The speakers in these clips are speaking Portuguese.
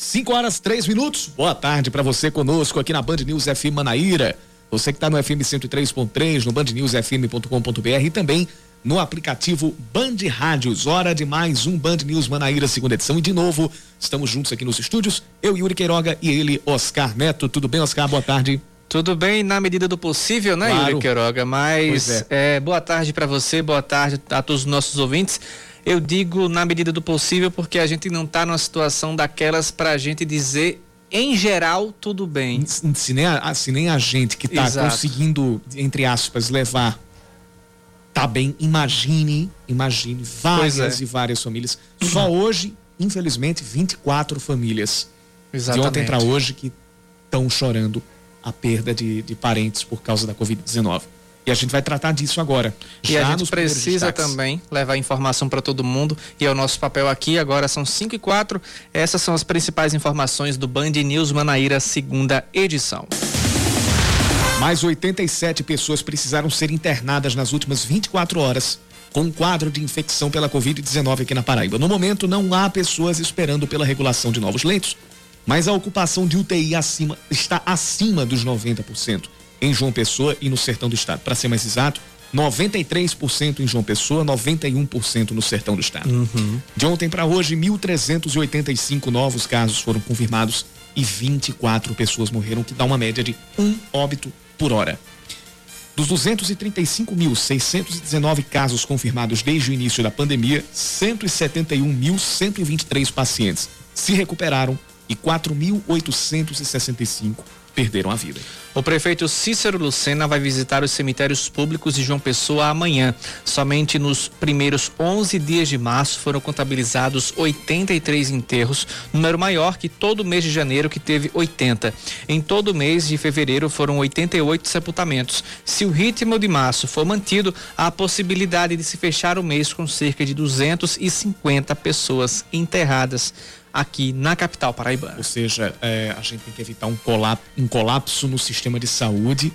5 horas 3 minutos. Boa tarde para você conosco aqui na Band News FM Manaíra. Você que está no FM 103.3, no bandnewsfm.com.br e também no aplicativo Band Rádios. Hora de mais um Band News Manaíra, segunda edição. E de novo, estamos juntos aqui nos estúdios. Eu, Yuri Queiroga e ele, Oscar Neto. Tudo bem, Oscar? Boa tarde. Tudo bem, na medida do possível, né, claro. Yuri Queiroga? Mas é. É, boa tarde para você, boa tarde a todos os nossos ouvintes. Eu digo na medida do possível porque a gente não está numa situação daquelas para a gente dizer em geral tudo bem. Se nem a, se nem a gente que está conseguindo, entre aspas, levar tá bem, imagine, imagine várias é. e várias famílias. Só hoje, infelizmente, 24 famílias Exatamente. de ontem para hoje que estão chorando a perda de, de parentes por causa da Covid-19. E a gente vai tratar disso agora. E a gente precisa também levar informação para todo mundo. E é o nosso papel aqui. Agora são 5 e 4. Essas são as principais informações do Band News Manaíra, segunda edição. Mais 87 pessoas precisaram ser internadas nas últimas 24 horas com um quadro de infecção pela Covid-19 aqui na Paraíba. No momento, não há pessoas esperando pela regulação de novos leitos, mas a ocupação de UTI acima, está acima dos 90% em João Pessoa e no sertão do estado. Para ser mais exato, 93% em João Pessoa, 91% no sertão do estado. Uhum. De ontem para hoje, 1.385 novos casos foram confirmados e 24 pessoas morreram, que dá uma média de um óbito por hora. Dos 235.619 casos confirmados desde o início da pandemia, 171.123 pacientes se recuperaram e 4.865 perderam a vida. O prefeito Cícero Lucena vai visitar os cemitérios públicos de João Pessoa amanhã. Somente nos primeiros 11 dias de março foram contabilizados 83 enterros, número maior que todo mês de janeiro, que teve 80. Em todo mês de fevereiro foram 88 sepultamentos. Se o ritmo de março for mantido, há possibilidade de se fechar o mês com cerca de 250 pessoas enterradas aqui na capital paraibana. Ou seja, é, a gente tem que evitar um colapso, um colapso no sistema de saúde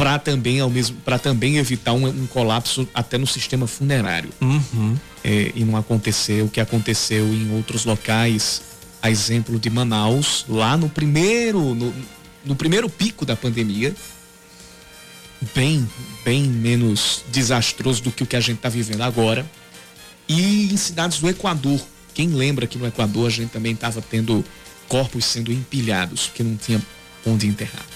para também ao mesmo para também evitar um, um, colapso até no sistema funerário uhum. é, e não acontecer o que aconteceu em outros locais a exemplo de Manaus lá no primeiro no, no primeiro pico da pandemia bem bem menos desastroso do que o que a gente está vivendo agora e em cidades do Equador quem lembra que no Equador a gente também estava tendo corpos sendo empilhados, porque não tinha onde enterrar.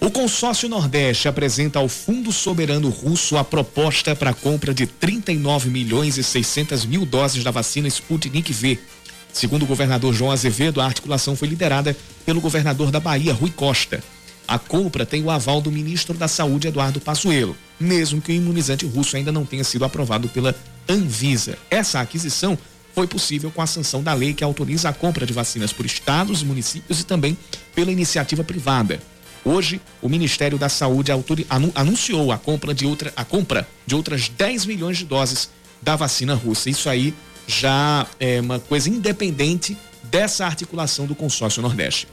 O consórcio Nordeste apresenta ao Fundo Soberano Russo a proposta para a compra de 39 milhões e 600 mil doses da vacina Sputnik V. Segundo o governador João Azevedo, a articulação foi liderada pelo governador da Bahia, Rui Costa. A compra tem o aval do ministro da Saúde, Eduardo Passuelo, mesmo que o imunizante russo ainda não tenha sido aprovado pela Anvisa. Essa aquisição foi possível com a sanção da lei que autoriza a compra de vacinas por estados, municípios e também pela iniciativa privada. Hoje, o Ministério da Saúde anunciou a compra de outra a compra de outras 10 milhões de doses da vacina russa. Isso aí já é uma coisa independente dessa articulação do consórcio Nordeste.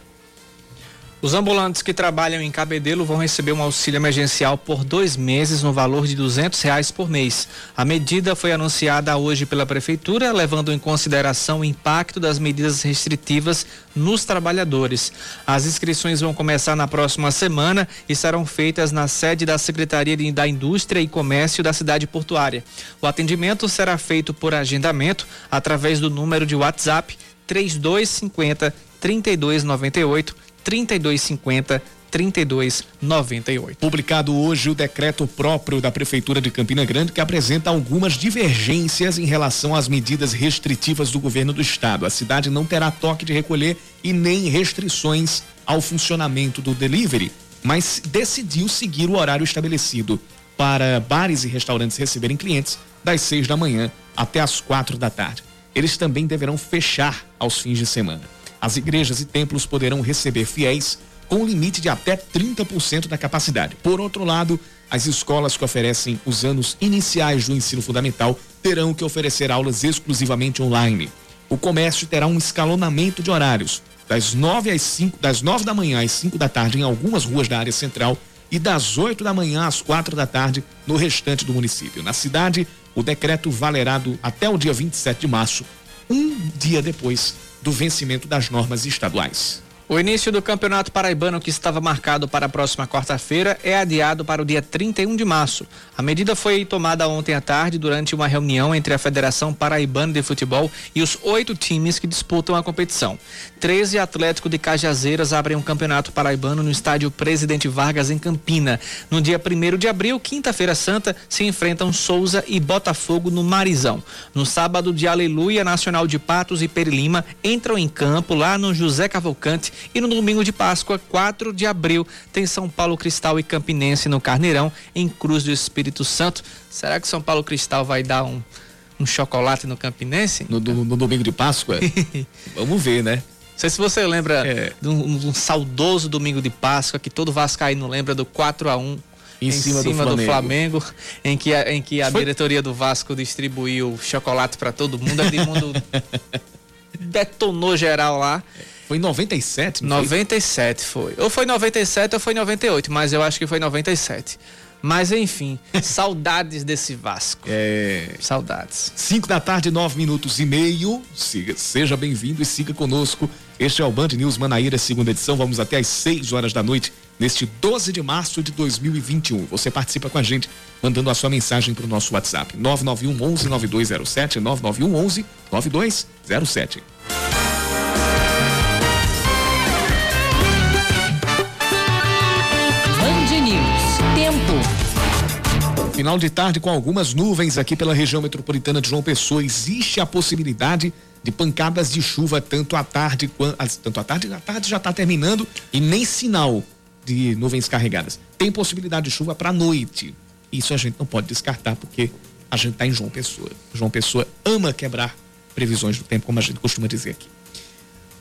Os ambulantes que trabalham em Cabedelo vão receber um auxílio emergencial por dois meses no valor de duzentos reais por mês. A medida foi anunciada hoje pela prefeitura, levando em consideração o impacto das medidas restritivas nos trabalhadores. As inscrições vão começar na próxima semana e serão feitas na sede da Secretaria da Indústria e Comércio da cidade portuária. O atendimento será feito por agendamento através do número de WhatsApp 3250 3298 3250 3298. Publicado hoje o decreto próprio da Prefeitura de Campina Grande que apresenta algumas divergências em relação às medidas restritivas do governo do estado. A cidade não terá toque de recolher e nem restrições ao funcionamento do delivery, mas decidiu seguir o horário estabelecido para bares e restaurantes receberem clientes das seis da manhã até as quatro da tarde. Eles também deverão fechar aos fins de semana. As igrejas e templos poderão receber fiéis com limite de até 30% da capacidade. Por outro lado, as escolas que oferecem os anos iniciais do ensino fundamental terão que oferecer aulas exclusivamente online. O comércio terá um escalonamento de horários, das 9 às 5, das 9 da manhã às 5 da tarde em algumas ruas da área central e das 8 da manhã às 4 da tarde no restante do município. Na cidade, o decreto valerá do, até o dia 27 de março, um dia depois do vencimento das normas estaduais. O início do Campeonato Paraibano, que estava marcado para a próxima quarta-feira, é adiado para o dia 31 de março. A medida foi tomada ontem à tarde durante uma reunião entre a Federação Paraibana de Futebol e os oito times que disputam a competição. 13 Atlético de Cajazeiras abrem um Campeonato Paraibano no estádio Presidente Vargas, em Campina. No dia 1 de abril, quinta-feira santa, se enfrentam Souza e Botafogo no Marizão. No sábado de Aleluia, Nacional de Patos e Perilima entram em campo lá no José Cavalcante e no domingo de Páscoa, 4 de abril, tem São Paulo Cristal e Campinense no Carneirão, em Cruz do Espírito Santo. Será que São Paulo Cristal vai dar um, um chocolate no Campinense? No, no, no domingo de Páscoa? Vamos ver, né? Não sei se você lembra é. de um, um, saudoso domingo de Páscoa que todo Vascaíno lembra do 4 a 1 em, em cima, cima do, Flamengo. do, Flamengo. em que a, em que a Foi... diretoria do Vasco distribuiu chocolate para todo mundo, mundo detonou geral lá. Foi em 97, não 97 foi? foi. Ou foi 97 ou foi 98, mas eu acho que foi 97. Mas enfim, saudades desse Vasco. É. Saudades. 5 da tarde, 9 minutos e meio. Siga, seja bem-vindo e siga conosco. Este é o Band News Manaíra, segunda edição. Vamos até às 6 horas da noite, neste 12 de março de 2021. Você participa com a gente, mandando a sua mensagem para o nosso WhatsApp: 991 11 9207, 991 11 9207. Final de tarde com algumas nuvens aqui pela região metropolitana de João Pessoa. Existe a possibilidade de pancadas de chuva tanto à tarde quanto tanto à tarde, a tarde já está terminando e nem sinal de nuvens carregadas. Tem possibilidade de chuva para noite. Isso a gente não pode descartar porque a gente está em João Pessoa. João Pessoa ama quebrar previsões do tempo, como a gente costuma dizer aqui.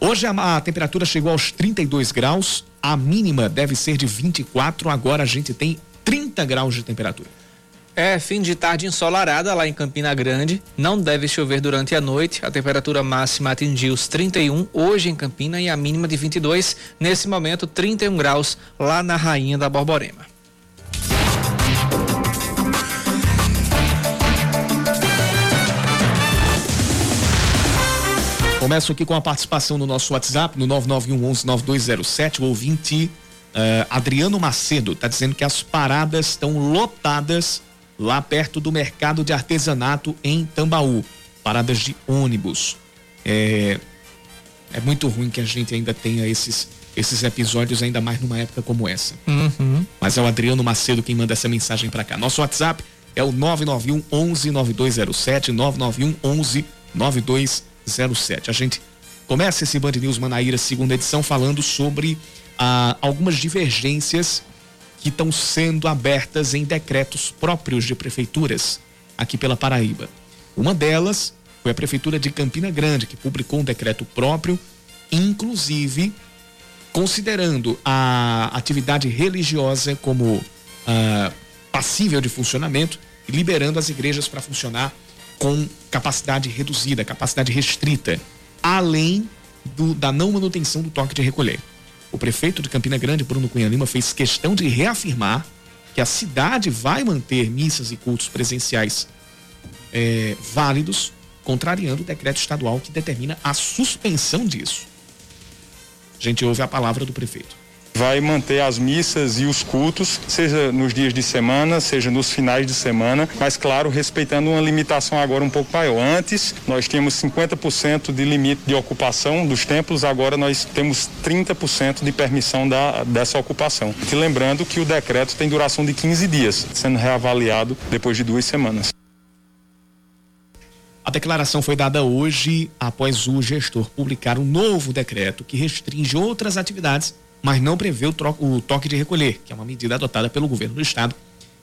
Hoje a, a, temperatura chegou aos 32 graus, a mínima deve ser de 24, agora a gente tem 30 graus de temperatura. É fim de tarde ensolarada lá em Campina Grande. Não deve chover durante a noite. A temperatura máxima atingiu os 31 hoje em Campina e a mínima de 22. Nesse momento, 31 graus lá na Rainha da Borborema. Começo aqui com a participação no nosso WhatsApp, no 99119207. O ouvinte uh, Adriano Macedo está dizendo que as paradas estão lotadas lá perto do mercado de artesanato em Tambaú. Paradas de ônibus. É, é muito ruim que a gente ainda tenha esses, esses episódios, ainda mais numa época como essa. Uhum. Mas é o Adriano Macedo quem manda essa mensagem para cá. Nosso WhatsApp é o 991 11 9207, 991 11 9207. A gente começa esse Band News Manaíra, segunda edição, falando sobre ah, algumas divergências que estão sendo abertas em decretos próprios de prefeituras aqui pela Paraíba. Uma delas foi a prefeitura de Campina Grande, que publicou um decreto próprio, inclusive considerando a atividade religiosa como ah, passível de funcionamento e liberando as igrejas para funcionar com capacidade reduzida, capacidade restrita, além do, da não manutenção do toque de recolher. O prefeito de Campina Grande, Bruno Cunha Lima, fez questão de reafirmar que a cidade vai manter missas e cultos presenciais é, válidos, contrariando o decreto estadual que determina a suspensão disso. A gente ouve a palavra do prefeito vai manter as missas e os cultos, seja nos dias de semana, seja nos finais de semana, mas claro, respeitando uma limitação agora um pouco maior. Antes, nós tínhamos 50% de limite de ocupação dos templos, agora nós temos 30% de permissão da, dessa ocupação. E lembrando que o decreto tem duração de 15 dias, sendo reavaliado depois de duas semanas. A declaração foi dada hoje após o gestor publicar um novo decreto que restringe outras atividades mas não prevê o, o toque de recolher, que é uma medida adotada pelo governo do estado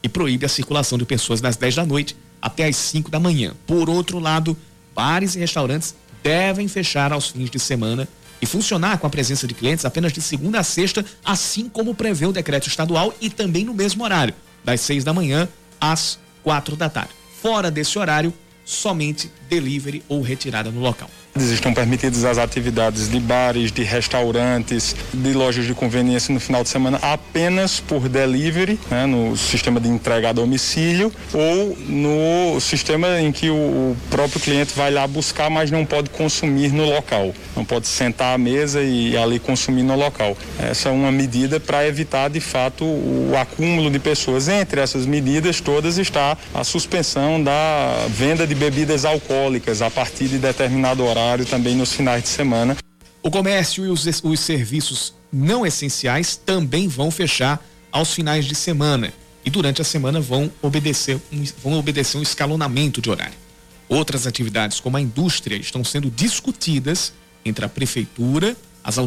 e proíbe a circulação de pessoas das 10 da noite até as 5 da manhã. Por outro lado, bares e restaurantes devem fechar aos fins de semana e funcionar com a presença de clientes apenas de segunda a sexta, assim como prevê o decreto estadual e também no mesmo horário, das 6 da manhã às 4 da tarde. Fora desse horário, somente delivery ou retirada no local. Estão permitidas as atividades de bares, de restaurantes, de lojas de conveniência no final de semana apenas por delivery, né, no sistema de entrega a domicílio, ou no sistema em que o próprio cliente vai lá buscar, mas não pode consumir no local. Não pode sentar à mesa e ali consumir no local. Essa é uma medida para evitar, de fato, o acúmulo de pessoas. Entre essas medidas todas está a suspensão da venda de bebidas alcoólicas a partir de determinado horário horário também nos finais de semana. O comércio e os, os serviços não essenciais também vão fechar aos finais de semana e durante a semana vão obedecer, vão obedecer um escalonamento de horário. Outras atividades, como a indústria, estão sendo discutidas entre a prefeitura, as,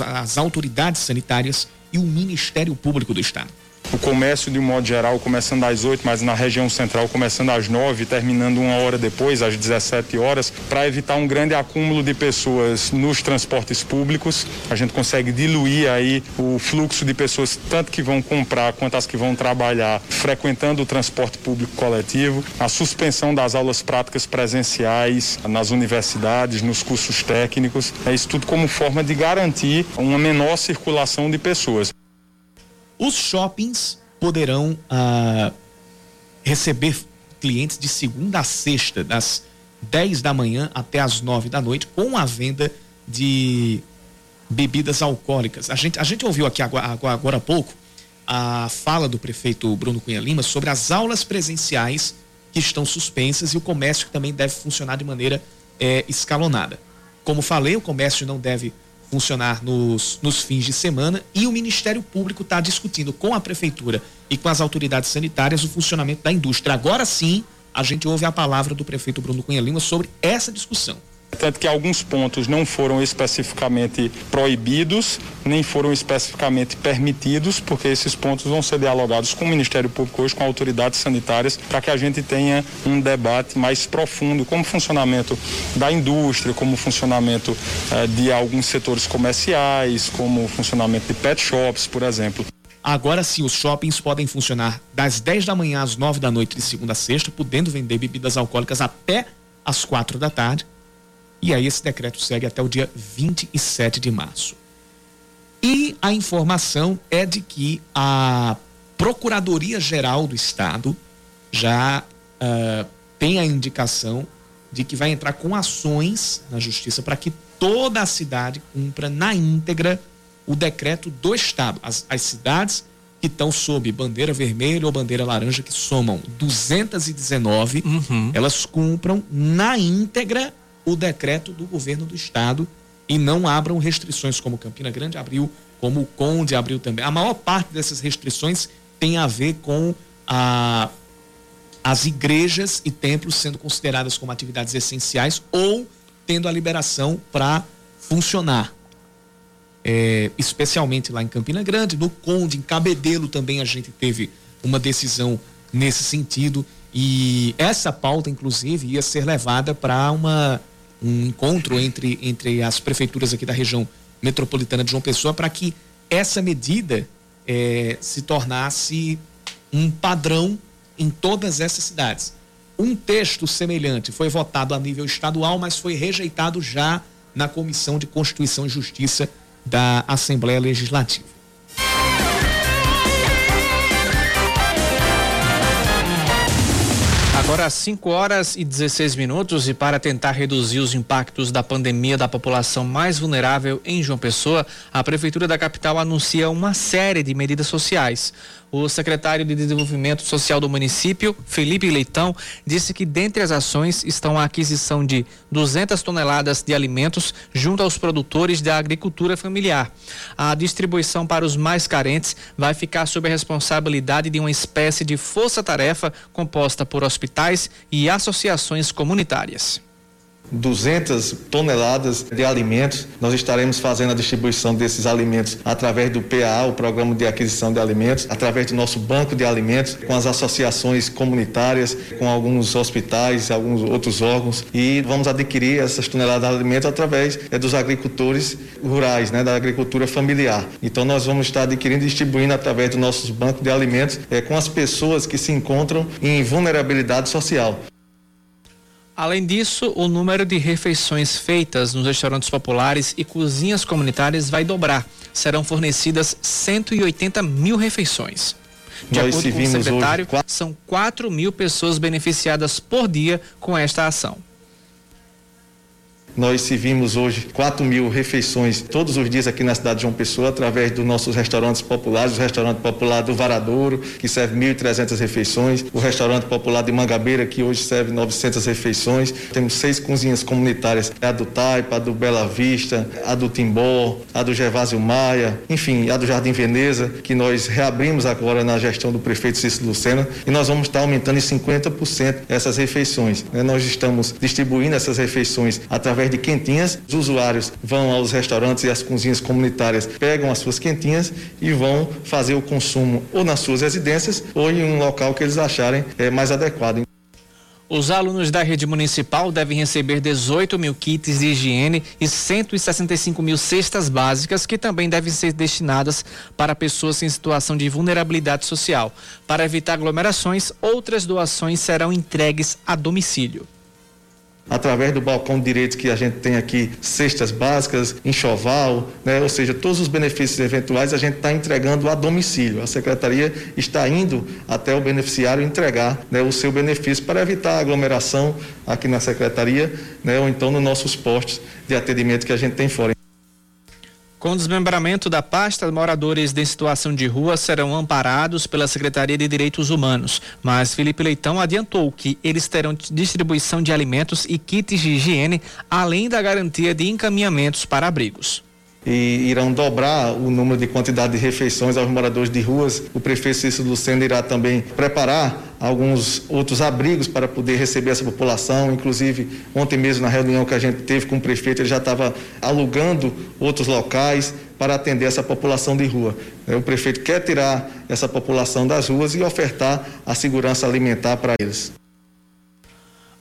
as autoridades sanitárias e o Ministério Público do Estado o comércio de um modo geral começando às 8, mas na região central começando às 9, terminando uma hora depois, às 17 horas, para evitar um grande acúmulo de pessoas nos transportes públicos. A gente consegue diluir aí o fluxo de pessoas, tanto que vão comprar quanto as que vão trabalhar, frequentando o transporte público coletivo, a suspensão das aulas práticas presenciais nas universidades, nos cursos técnicos. É isso tudo como forma de garantir uma menor circulação de pessoas. Os shoppings poderão ah, receber clientes de segunda a sexta, das 10 da manhã até as 9 da noite, com a venda de bebidas alcoólicas. A gente, a gente ouviu aqui agora, agora, há pouco a fala do prefeito Bruno Cunha Lima sobre as aulas presenciais que estão suspensas e o comércio que também deve funcionar de maneira é, escalonada. Como falei, o comércio não deve funcionar nos, nos fins de semana e o Ministério Público está discutindo com a Prefeitura e com as autoridades sanitárias o funcionamento da indústria. Agora sim, a gente ouve a palavra do prefeito Bruno Cunha Lima sobre essa discussão. Tanto que alguns pontos não foram especificamente proibidos, nem foram especificamente permitidos, porque esses pontos vão ser dialogados com o Ministério Público hoje, com autoridades sanitárias, para que a gente tenha um debate mais profundo, como o funcionamento da indústria, como o funcionamento eh, de alguns setores comerciais, como o funcionamento de pet shops, por exemplo. Agora sim, os shoppings podem funcionar das 10 da manhã às 9 da noite de segunda a sexta, podendo vender bebidas alcoólicas até às 4 da tarde e aí esse decreto segue até o dia 27 de março. E a informação é de que a Procuradoria Geral do Estado já uh, tem a indicação de que vai entrar com ações na justiça para que toda a cidade cumpra na íntegra o decreto do Estado. As, as cidades que estão sob bandeira vermelha ou bandeira laranja, que somam 219, uhum. elas cumpram na íntegra o decreto do governo do estado e não abram restrições como Campina Grande abriu, como o Conde abriu também. A maior parte dessas restrições tem a ver com a, as igrejas e templos sendo consideradas como atividades essenciais ou tendo a liberação para funcionar. É, especialmente lá em Campina Grande, no Conde, em Cabedelo também a gente teve uma decisão nesse sentido. E essa pauta, inclusive, ia ser levada para uma um encontro entre, entre as prefeituras aqui da região metropolitana de João Pessoa para que essa medida é, se tornasse um padrão em todas essas cidades. Um texto semelhante foi votado a nível estadual, mas foi rejeitado já na Comissão de Constituição e Justiça da Assembleia Legislativa. Agora 5 horas e 16 minutos e para tentar reduzir os impactos da pandemia da população mais vulnerável em João Pessoa, a prefeitura da capital anuncia uma série de medidas sociais. O secretário de Desenvolvimento Social do município, Felipe Leitão, disse que dentre as ações estão a aquisição de 200 toneladas de alimentos junto aos produtores da agricultura familiar. A distribuição para os mais carentes vai ficar sob a responsabilidade de uma espécie de força-tarefa composta por hospitais e associações comunitárias. 200 toneladas de alimentos. Nós estaremos fazendo a distribuição desses alimentos através do PA, o Programa de Aquisição de Alimentos, através do nosso banco de alimentos, com as associações comunitárias, com alguns hospitais, alguns outros órgãos e vamos adquirir essas toneladas de alimentos através é, dos agricultores rurais, né, da agricultura familiar. Então nós vamos estar adquirindo e distribuindo através do nossos bancos de alimentos é, com as pessoas que se encontram em vulnerabilidade social. Além disso, o número de refeições feitas nos restaurantes populares e cozinhas comunitárias vai dobrar. Serão fornecidas 180 mil refeições. De Nós acordo com o secretário, hoje... são 4 mil pessoas beneficiadas por dia com esta ação. Nós servimos hoje 4 mil refeições todos os dias aqui na cidade de João Pessoa, através dos nossos restaurantes populares, o restaurante popular do Varadouro, que serve 1.300 refeições, o restaurante popular de Mangabeira, que hoje serve 900 refeições. Temos seis cozinhas comunitárias, a do Taipa, a do Bela Vista, a do Timbó, a do Gervásio Maia, enfim, a do Jardim Veneza, que nós reabrimos agora na gestão do prefeito Cícero Lucena, e nós vamos estar aumentando em 50% essas refeições. Né? Nós estamos distribuindo essas refeições através de quentinhas. Os usuários vão aos restaurantes e às cozinhas comunitárias, pegam as suas quentinhas e vão fazer o consumo ou nas suas residências ou em um local que eles acharem é, mais adequado. Os alunos da rede municipal devem receber 18 mil kits de higiene e 165 mil cestas básicas, que também devem ser destinadas para pessoas em situação de vulnerabilidade social. Para evitar aglomerações, outras doações serão entregues a domicílio através do balcão de direitos que a gente tem aqui, cestas básicas, enxoval, né? ou seja, todos os benefícios eventuais a gente está entregando a domicílio. A secretaria está indo até o beneficiário entregar né, o seu benefício para evitar aglomeração aqui na secretaria, né, ou então nos nossos postos de atendimento que a gente tem fora. Com o desmembramento da pasta, moradores de situação de rua serão amparados pela Secretaria de Direitos Humanos. Mas Felipe Leitão adiantou que eles terão distribuição de alimentos e kits de higiene, além da garantia de encaminhamentos para abrigos e irão dobrar o número de quantidade de refeições aos moradores de ruas. O prefeito Cícero Lucena irá também preparar alguns outros abrigos para poder receber essa população. Inclusive, ontem mesmo na reunião que a gente teve com o prefeito, ele já estava alugando outros locais para atender essa população de rua. O prefeito quer tirar essa população das ruas e ofertar a segurança alimentar para eles.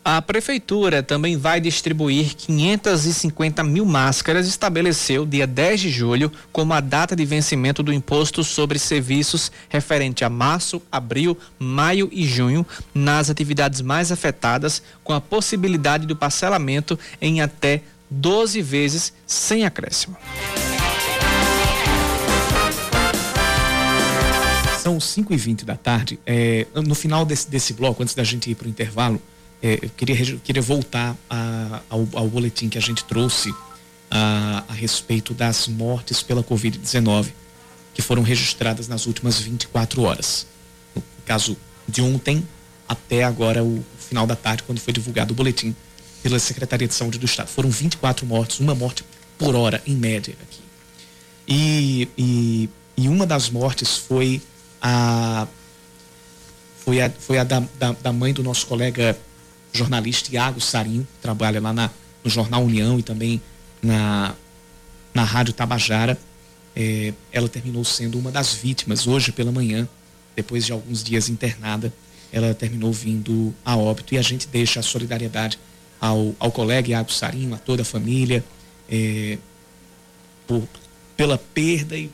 A prefeitura também vai distribuir 550 mil máscaras. Estabeleceu dia 10 de julho como a data de vencimento do imposto sobre serviços referente a março, abril, maio e junho nas atividades mais afetadas, com a possibilidade do parcelamento em até 12 vezes sem acréscimo. São 5 e 20 da tarde. É, no final desse, desse bloco, antes da gente ir para o intervalo, é, eu queria, queria voltar a, ao, ao, boletim que a gente trouxe a, a respeito das mortes pela Covid-19 que foram registradas nas últimas 24 horas. No caso de ontem até agora o final da tarde, quando foi divulgado o boletim pela Secretaria de Saúde do Estado. Foram 24 mortes, uma morte por hora, em média, aqui. E, e, e uma das mortes foi a foi a, foi a da, da, da mãe do nosso colega jornalista Iago Sarinho, trabalha lá na, no Jornal União e também na, na Rádio Tabajara. É, ela terminou sendo uma das vítimas hoje pela manhã, depois de alguns dias internada, ela terminou vindo a óbito e a gente deixa a solidariedade ao, ao colega Iago Sarinho, a toda a família, é, por, pela perda e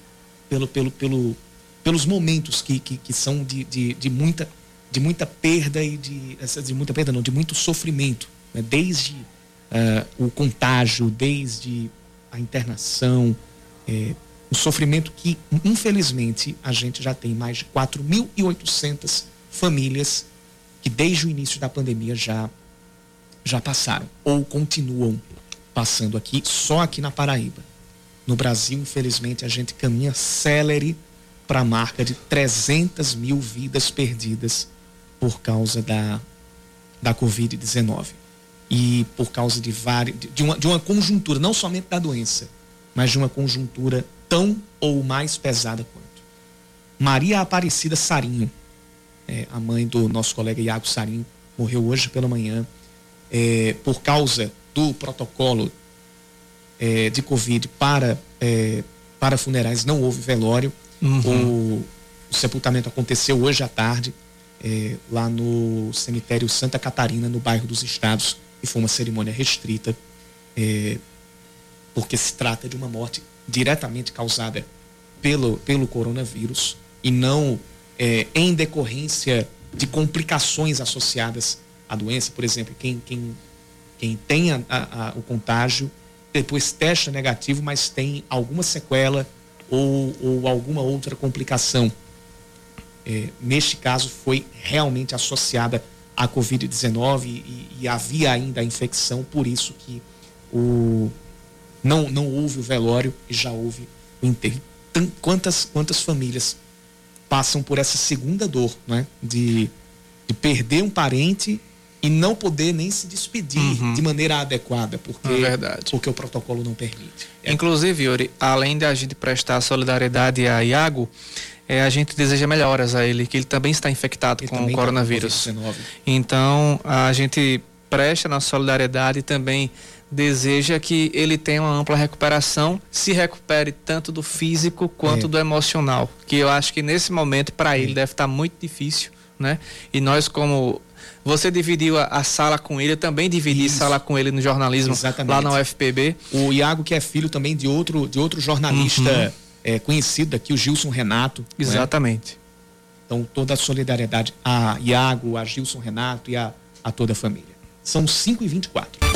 pelo, pelo, pelo, pelos momentos que, que, que são de, de, de muita de muita perda e de, de muita perda não, de muito sofrimento, né? desde uh, o contágio, desde a internação, é, sofrimento que infelizmente a gente já tem mais de 4.800 famílias que desde o início da pandemia já já passaram ou continuam passando aqui só aqui na Paraíba. No Brasil, infelizmente, a gente caminha célere para a marca de 300 mil vidas perdidas por causa da, da Covid-19 e por causa de, várias, de, uma, de uma conjuntura, não somente da doença, mas de uma conjuntura tão ou mais pesada quanto. Maria Aparecida Sarinho, é, a mãe do nosso colega Iago Sarinho, morreu hoje pela manhã é, por causa do protocolo é, de Covid para, é, para funerais, não houve velório. Uhum. O, o sepultamento aconteceu hoje à tarde é, lá no cemitério Santa Catarina, no bairro dos Estados, e foi uma cerimônia restrita, é, porque se trata de uma morte diretamente causada pelo, pelo coronavírus e não é, em decorrência de complicações associadas à doença. Por exemplo, quem, quem quem tem a, a, a, o contágio, depois testa negativo, mas tem alguma sequela ou, ou alguma outra complicação. É, neste caso, foi realmente associada à Covid-19 e, e, havia ainda a infecção, por isso que o, não, não houve o velório e já houve o enterro. Quantas, quantas famílias passam por essa segunda dor, né? De, de perder um parente e não poder nem se despedir uhum. de maneira adequada, porque, é porque o protocolo não permite. É. Inclusive, Yuri, além de a gente prestar solidariedade a Iago, é, a gente deseja melhoras a ele, que ele também está infectado ele com o tá coronavírus. Com então, a gente presta nossa solidariedade e também deseja que ele tenha uma ampla recuperação, se recupere tanto do físico quanto é. do emocional, que eu acho que nesse momento para ele deve estar tá muito difícil, né? E nós como você dividiu a, a, sala com ele, eu também dividi Isso. sala com ele no jornalismo Exatamente. lá na UFPB. O Iago, que é filho também de outro, de outro jornalista uhum. É, conhecido aqui, o Gilson Renato. Né? Exatamente. Né? Então, toda a solidariedade a Iago, a Gilson Renato e a, a toda a família. São 5 e 24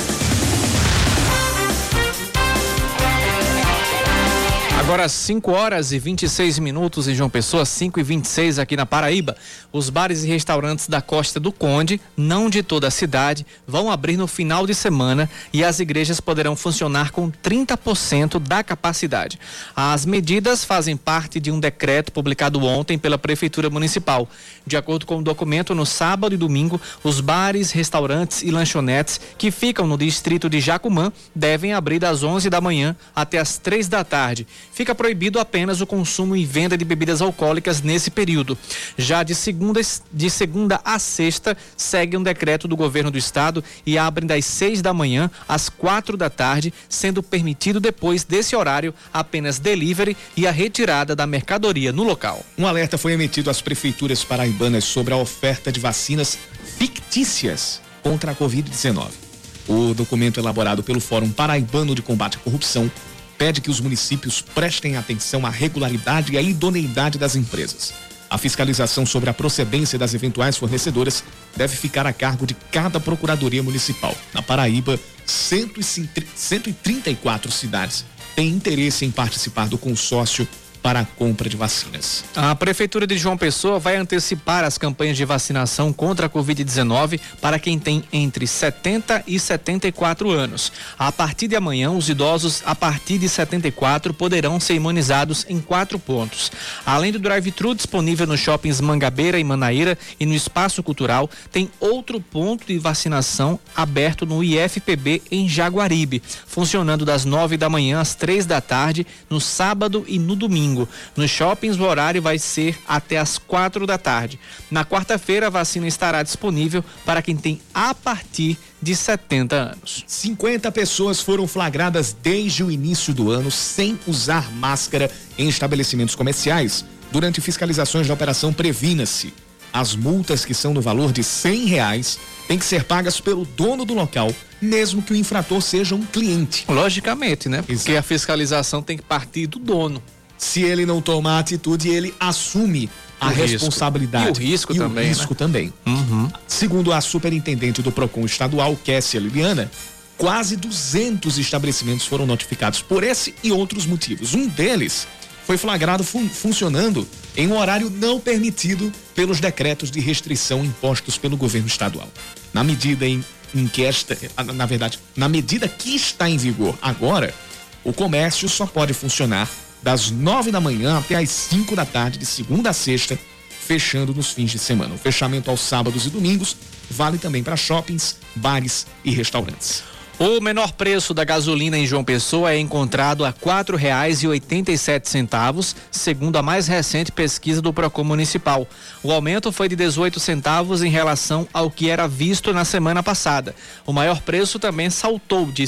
Agora 5 horas e 26 minutos em João Pessoa, 5 e 26 aqui na Paraíba. Os bares e restaurantes da Costa do Conde, não de toda a cidade, vão abrir no final de semana e as igrejas poderão funcionar com 30% da capacidade. As medidas fazem parte de um decreto publicado ontem pela Prefeitura Municipal. De acordo com o documento, no sábado e domingo, os bares, restaurantes e lanchonetes que ficam no distrito de Jacumã devem abrir das 11 da manhã até as 3 da tarde fica proibido apenas o consumo e venda de bebidas alcoólicas nesse período. Já de segunda, de segunda a sexta, segue um decreto do governo do estado e abrem das seis da manhã às quatro da tarde, sendo permitido depois desse horário apenas delivery e a retirada da mercadoria no local. Um alerta foi emitido às prefeituras paraibanas sobre a oferta de vacinas fictícias contra a Covid-19. O documento elaborado pelo Fórum Paraibano de Combate à Corrupção pede que os municípios prestem atenção à regularidade e à idoneidade das empresas. A fiscalização sobre a procedência das eventuais fornecedoras deve ficar a cargo de cada Procuradoria Municipal. Na Paraíba, 134 cidades têm interesse em participar do consórcio para a compra de vacinas. A Prefeitura de João Pessoa vai antecipar as campanhas de vacinação contra a Covid-19 para quem tem entre 70 e 74 anos. A partir de amanhã, os idosos a partir de 74 poderão ser imunizados em quatro pontos. Além do drive-thru disponível nos shoppings Mangabeira e Manaíra e no Espaço Cultural, tem outro ponto de vacinação aberto no IFPB em Jaguaribe, funcionando das 9 da manhã às três da tarde, no sábado e no domingo domingo. Nos shoppings, o horário vai ser até às quatro da tarde. Na quarta-feira, a vacina estará disponível para quem tem a partir de 70 anos. 50 pessoas foram flagradas desde o início do ano sem usar máscara em estabelecimentos comerciais durante fiscalizações da operação Previna-se. As multas que são no valor de cem reais têm que ser pagas pelo dono do local, mesmo que o infrator seja um cliente. Logicamente, né? Porque Exato. a fiscalização tem que partir do dono. Se ele não tomar atitude, ele assume a o responsabilidade. Risco. E o risco e também. O risco né? também. Uhum. Segundo a superintendente do PROCON estadual, Kessia Liliana, quase 200 estabelecimentos foram notificados por esse e outros motivos. Um deles foi flagrado fun funcionando em um horário não permitido pelos decretos de restrição impostos pelo governo estadual. Na medida em, em que esta, na verdade, na medida que está em vigor agora, o comércio só pode funcionar das nove da manhã até as cinco da tarde, de segunda a sexta, fechando nos fins de semana. O fechamento aos sábados e domingos vale também para shoppings, bares e restaurantes. O menor preço da gasolina em João Pessoa é encontrado a sete centavos, segundo a mais recente pesquisa do Procon Municipal. O aumento foi de 18 centavos em relação ao que era visto na semana passada. O maior preço também saltou de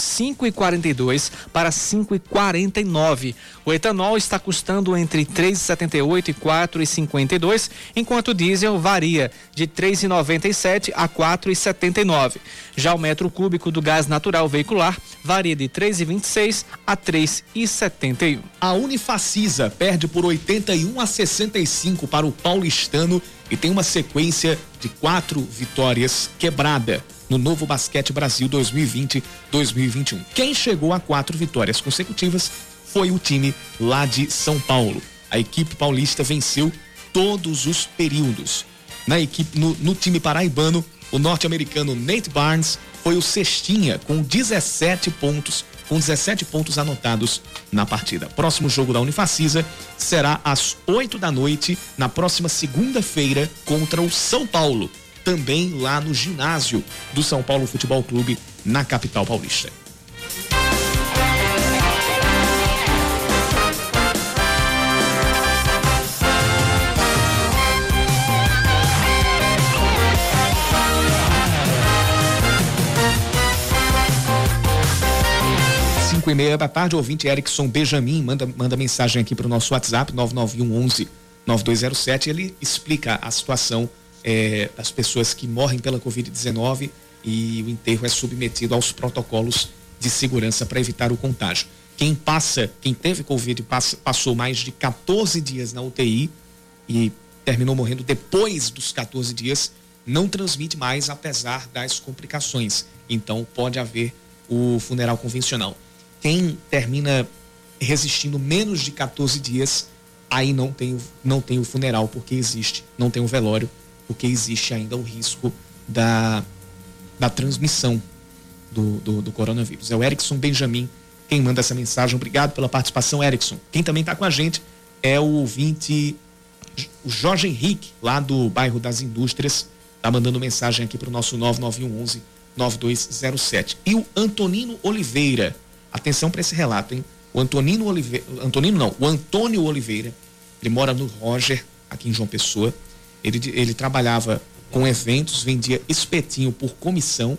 e dois para cinco quarenta e nove. O etanol está custando entre 3,78 e 4,52, enquanto o diesel varia de 3,97 a 4,79. Já o metro cúbico do gás natural veicular varia de 3,26 a 3,71. A Unifacisa perde por 81 a 65 para o paulistano e tem uma sequência de quatro vitórias quebrada. no Novo Basquete Brasil 2020-2021. Quem chegou a quatro vitórias consecutivas foi o time lá de São Paulo. A equipe paulista venceu todos os períodos. Na equipe, no, no time paraibano, o norte-americano Nate Barnes foi o cestinha com 17 pontos, com 17 pontos anotados na partida. Próximo jogo da Unifacisa será às 8 da noite, na próxima segunda-feira, contra o São Paulo, também lá no ginásio do São Paulo Futebol Clube, na capital paulista. 5 e meia da tarde, ouvinte Erickson Benjamin manda, manda mensagem aqui para o nosso WhatsApp, 991 11 9207. Ele explica a situação é, das pessoas que morrem pela Covid-19 e o enterro é submetido aos protocolos de segurança para evitar o contágio. Quem passa, quem teve Covid passa, passou mais de 14 dias na UTI e terminou morrendo depois dos 14 dias, não transmite mais, apesar das complicações. Então, pode haver o funeral convencional. Quem termina resistindo menos de 14 dias, aí não tem, não tem o funeral, porque existe, não tem o velório, porque existe ainda o risco da, da transmissão do, do, do coronavírus. É o Erickson Benjamin quem manda essa mensagem. Obrigado pela participação, Erickson. Quem também está com a gente é o ouvinte, o Jorge Henrique, lá do bairro das Indústrias, está mandando mensagem aqui para o nosso 9911 9207. E o Antonino Oliveira Atenção para esse relato, hein? O Antonino Oliveira, Antonino não, o Antônio Oliveira, ele mora no Roger, aqui em João Pessoa. Ele, ele trabalhava com eventos, vendia espetinho por comissão,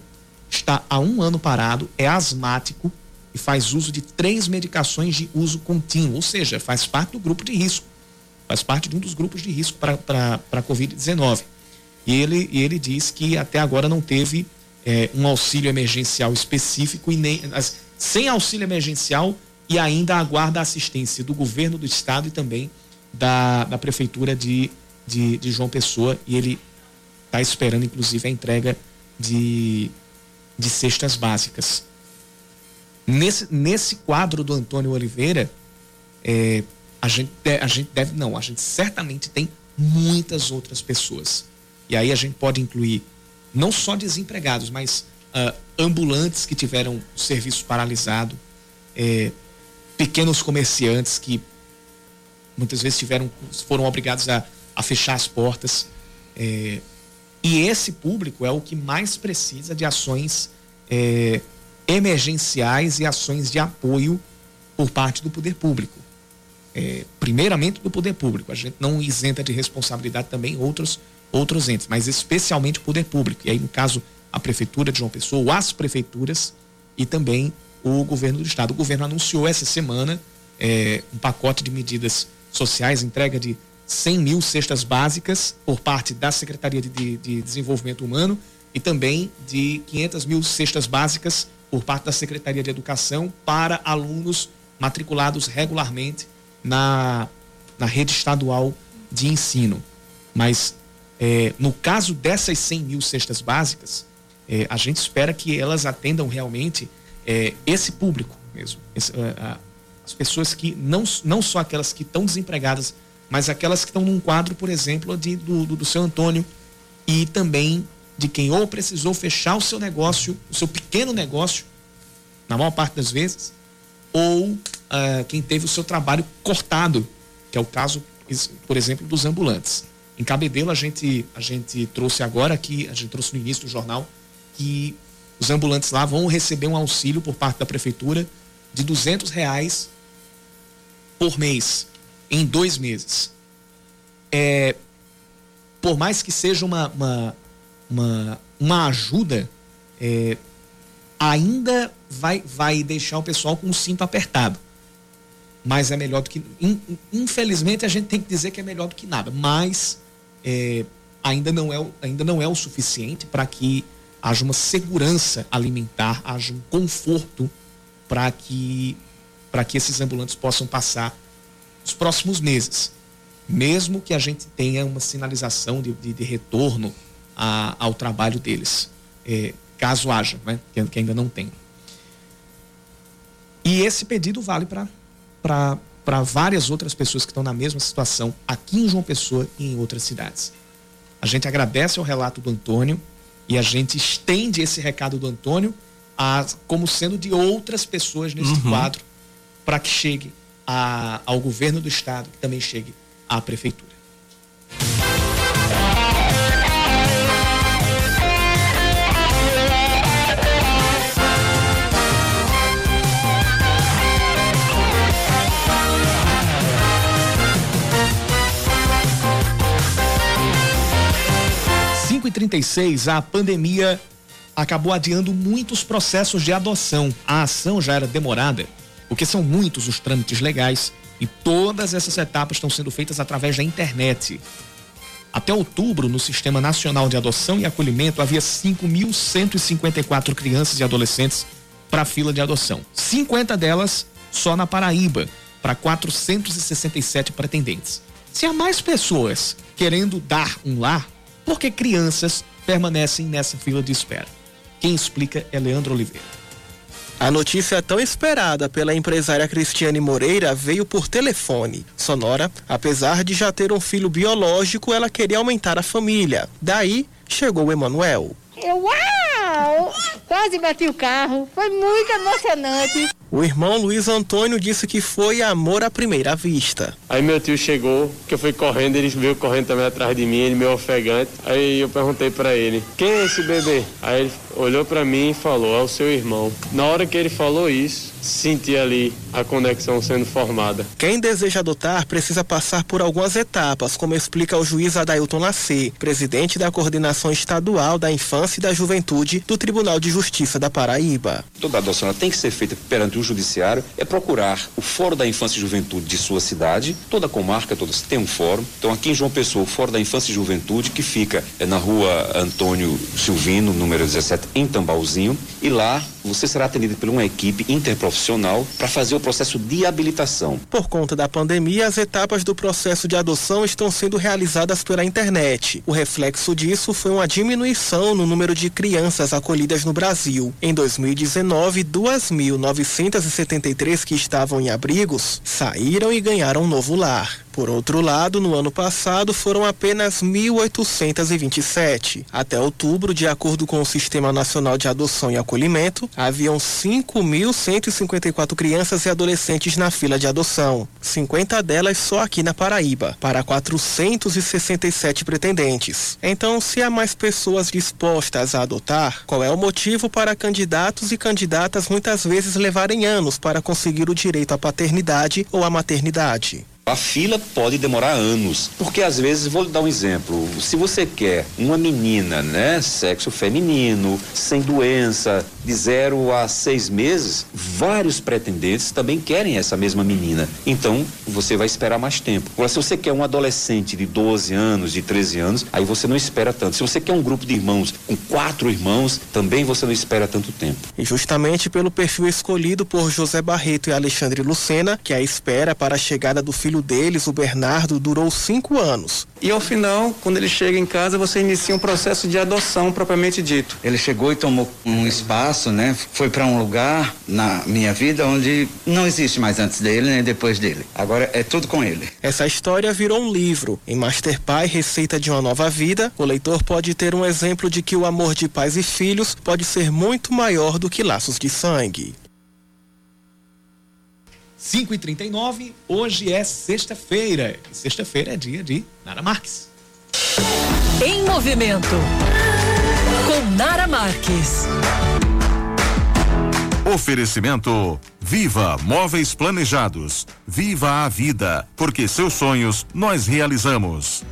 está há um ano parado, é asmático e faz uso de três medicações de uso contínuo, ou seja, faz parte do grupo de risco, faz parte de um dos grupos de risco para a Covid-19. E ele, e ele diz que até agora não teve é, um auxílio emergencial específico e nem. As, sem auxílio emergencial e ainda aguarda a assistência do governo do estado e também da, da prefeitura de, de, de João Pessoa e ele está esperando inclusive a entrega de, de cestas básicas. Nesse, nesse quadro do Antônio Oliveira, é, a, gente, a gente deve, não, a gente certamente tem muitas outras pessoas. E aí a gente pode incluir não só desempregados, mas uh, ambulantes que tiveram o serviço paralisado, é, pequenos comerciantes que muitas vezes tiveram, foram obrigados a, a fechar as portas. É, e esse público é o que mais precisa de ações é, emergenciais e ações de apoio por parte do poder público. É, primeiramente do poder público. A gente não isenta de responsabilidade também outros, outros entes, mas especialmente o poder público. E aí, no caso a prefeitura de João Pessoa, as prefeituras e também o governo do estado. O governo anunciou essa semana é, um pacote de medidas sociais, entrega de 100 mil cestas básicas por parte da Secretaria de, de Desenvolvimento Humano e também de 500 mil cestas básicas por parte da Secretaria de Educação para alunos matriculados regularmente na, na rede estadual de ensino. Mas é, no caso dessas 100 mil cestas básicas, é, a gente espera que elas atendam realmente é, esse público mesmo. Esse, a, as pessoas que, não, não só aquelas que estão desempregadas, mas aquelas que estão num quadro, por exemplo, de, do, do, do seu Antônio e também de quem ou precisou fechar o seu negócio, o seu pequeno negócio, na maior parte das vezes, ou uh, quem teve o seu trabalho cortado, que é o caso, por exemplo, dos ambulantes. Em Cabedelo, a gente, a gente trouxe agora aqui, a gente trouxe no início do jornal, que os ambulantes lá vão receber um auxílio por parte da prefeitura de duzentos reais por mês em dois meses. É, por mais que seja uma, uma, uma, uma ajuda, é, ainda vai, vai deixar o pessoal com o cinto apertado. Mas é melhor do que. Infelizmente, a gente tem que dizer que é melhor do que nada. Mas é, ainda, não é, ainda não é o suficiente para que haja uma segurança alimentar, haja um conforto para que, para que esses ambulantes possam passar os próximos meses. Mesmo que a gente tenha uma sinalização de, de, de retorno a, ao trabalho deles. É, caso haja, né? que, que ainda não tem. E esse pedido vale para várias outras pessoas que estão na mesma situação aqui em João Pessoa e em outras cidades. A gente agradece o relato do Antônio e a gente estende esse recado do Antônio a, como sendo de outras pessoas nesse uhum. quadro para que chegue a, ao governo do estado, que também chegue à prefeitura. 36, a pandemia acabou adiando muitos processos de adoção. A ação já era demorada, porque são muitos os trâmites legais e todas essas etapas estão sendo feitas através da internet. Até outubro, no Sistema Nacional de Adoção e Acolhimento, havia 5.154 crianças e adolescentes para a fila de adoção. 50 delas só na Paraíba, para 467 pretendentes. Se há mais pessoas querendo dar um lar, porque crianças permanecem nessa fila de espera. Quem explica é Leandro Oliveira. A notícia tão esperada pela empresária Cristiane Moreira veio por telefone. Sonora, apesar de já ter um filho biológico, ela queria aumentar a família. Daí chegou o Emanuel. Uau! Quase bati o carro. Foi muito emocionante. O irmão Luiz Antônio disse que foi amor à primeira vista. Aí meu tio chegou, que eu fui correndo, ele veio correndo também atrás de mim, ele meio ofegante. Aí eu perguntei para ele: "Quem é esse bebê?" Aí ele olhou para mim e falou: "É o seu irmão". Na hora que ele falou isso, senti ali a conexão sendo formada. Quem deseja adotar precisa passar por algumas etapas, como explica o juiz Adailton Lacê, presidente da Coordenação Estadual da Infância e da Juventude do Tribunal de Justiça da Paraíba. Toda adoção tem que ser feita perante o judiciário é procurar o Fórum da Infância e Juventude de sua cidade. Toda comarca, todas tem um fórum. Então aqui em João Pessoa, o Fórum da Infância e Juventude, que fica é na rua Antônio Silvino, número 17, em Tambauzinho. E lá você será atendido por uma equipe interprofissional para fazer o processo de habilitação. Por conta da pandemia, as etapas do processo de adoção estão sendo realizadas pela internet. O reflexo disso foi uma diminuição no número de crianças acolhidas no Brasil. Em 2019, 2.973 que estavam em abrigos saíram e ganharam um novo lar. Por outro lado, no ano passado foram apenas 1.827. Até outubro, de acordo com o Sistema Nacional de Adoção e Acolhimento, haviam 5.154 crianças e adolescentes na fila de adoção, 50 delas só aqui na Paraíba, para 467 pretendentes. Então, se há mais pessoas dispostas a adotar, qual é o motivo para candidatos e candidatas muitas vezes levarem anos para conseguir o direito à paternidade ou à maternidade? A fila pode demorar anos, porque às vezes, vou dar um exemplo, se você quer uma menina, né, sexo feminino, sem doença, de zero a seis meses, vários pretendentes também querem essa mesma menina. Então, você vai esperar mais tempo. Agora, se você quer um adolescente de 12 anos, de 13 anos, aí você não espera tanto. Se você quer um grupo de irmãos com quatro irmãos, também você não espera tanto tempo. E justamente pelo perfil escolhido por José Barreto e Alexandre Lucena, que a espera para a chegada do filho deles, o Bernardo, durou cinco anos. E ao final, quando ele chega em casa, você inicia um processo de adoção propriamente dito. Ele chegou e tomou um espaço, né? Foi para um lugar na minha vida onde não existe mais antes dele nem depois dele. Agora é tudo com ele. Essa história virou um livro. Em Master Pai, Receita de uma Nova Vida, o leitor pode ter um exemplo de que o amor de pais e filhos pode ser muito maior do que laços de sangue. 5 e 39 hoje é sexta-feira. Sexta-feira é dia de Nara Marques. Em movimento com Nara Marques. Oferecimento Viva Móveis Planejados. Viva a vida, porque seus sonhos nós realizamos.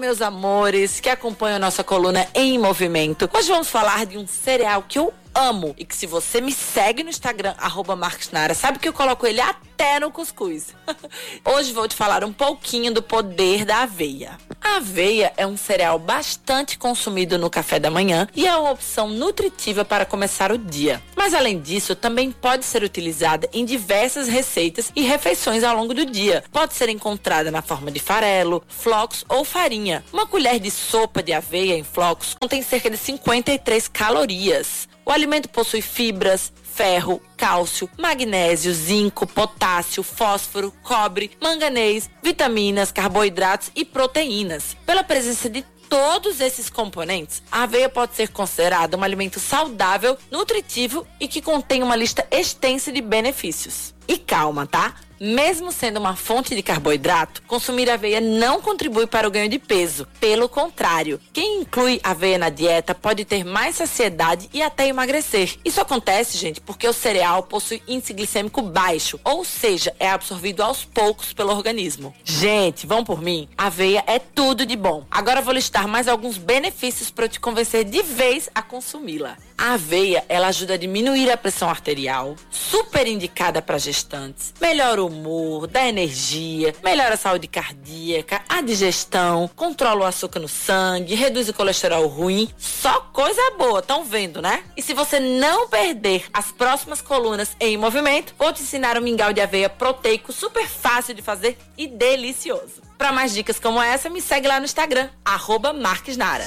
meus amores, que acompanham nossa coluna em movimento. Hoje vamos falar de um cereal que eu amo. E que se você me segue no Instagram, arroba Marques Nara, sabe que eu coloco ele até até no cuscuz. Hoje vou te falar um pouquinho do poder da aveia. A aveia é um cereal bastante consumido no café da manhã e é uma opção nutritiva para começar o dia. Mas além disso, também pode ser utilizada em diversas receitas e refeições ao longo do dia. Pode ser encontrada na forma de farelo, flocos ou farinha. Uma colher de sopa de aveia em flocos contém cerca de 53 calorias. O alimento possui fibras, ferro, cálcio, magnésio, zinco, potássio, fósforo, cobre, manganês, vitaminas, carboidratos e proteínas. Pela presença de todos esses componentes, a aveia pode ser considerada um alimento saudável, nutritivo e que contém uma lista extensa de benefícios. E calma, tá? Mesmo sendo uma fonte de carboidrato, consumir aveia não contribui para o ganho de peso. Pelo contrário, quem inclui aveia na dieta pode ter mais saciedade e até emagrecer. Isso acontece, gente, porque o cereal possui índice glicêmico baixo, ou seja, é absorvido aos poucos pelo organismo. Gente, vão por mim? Aveia é tudo de bom. Agora vou listar mais alguns benefícios para te convencer de vez a consumi-la. A aveia, ela ajuda a diminuir a pressão arterial, super indicada para gestantes, melhora o humor, dá energia, melhora a saúde cardíaca, a digestão, controla o açúcar no sangue, reduz o colesterol ruim. Só coisa boa, estão vendo, né? E se você não perder as próximas colunas em movimento, vou te ensinar um mingau de aveia proteico super fácil de fazer e delicioso. Para mais dicas como essa, me segue lá no Instagram, arroba Marques Nara.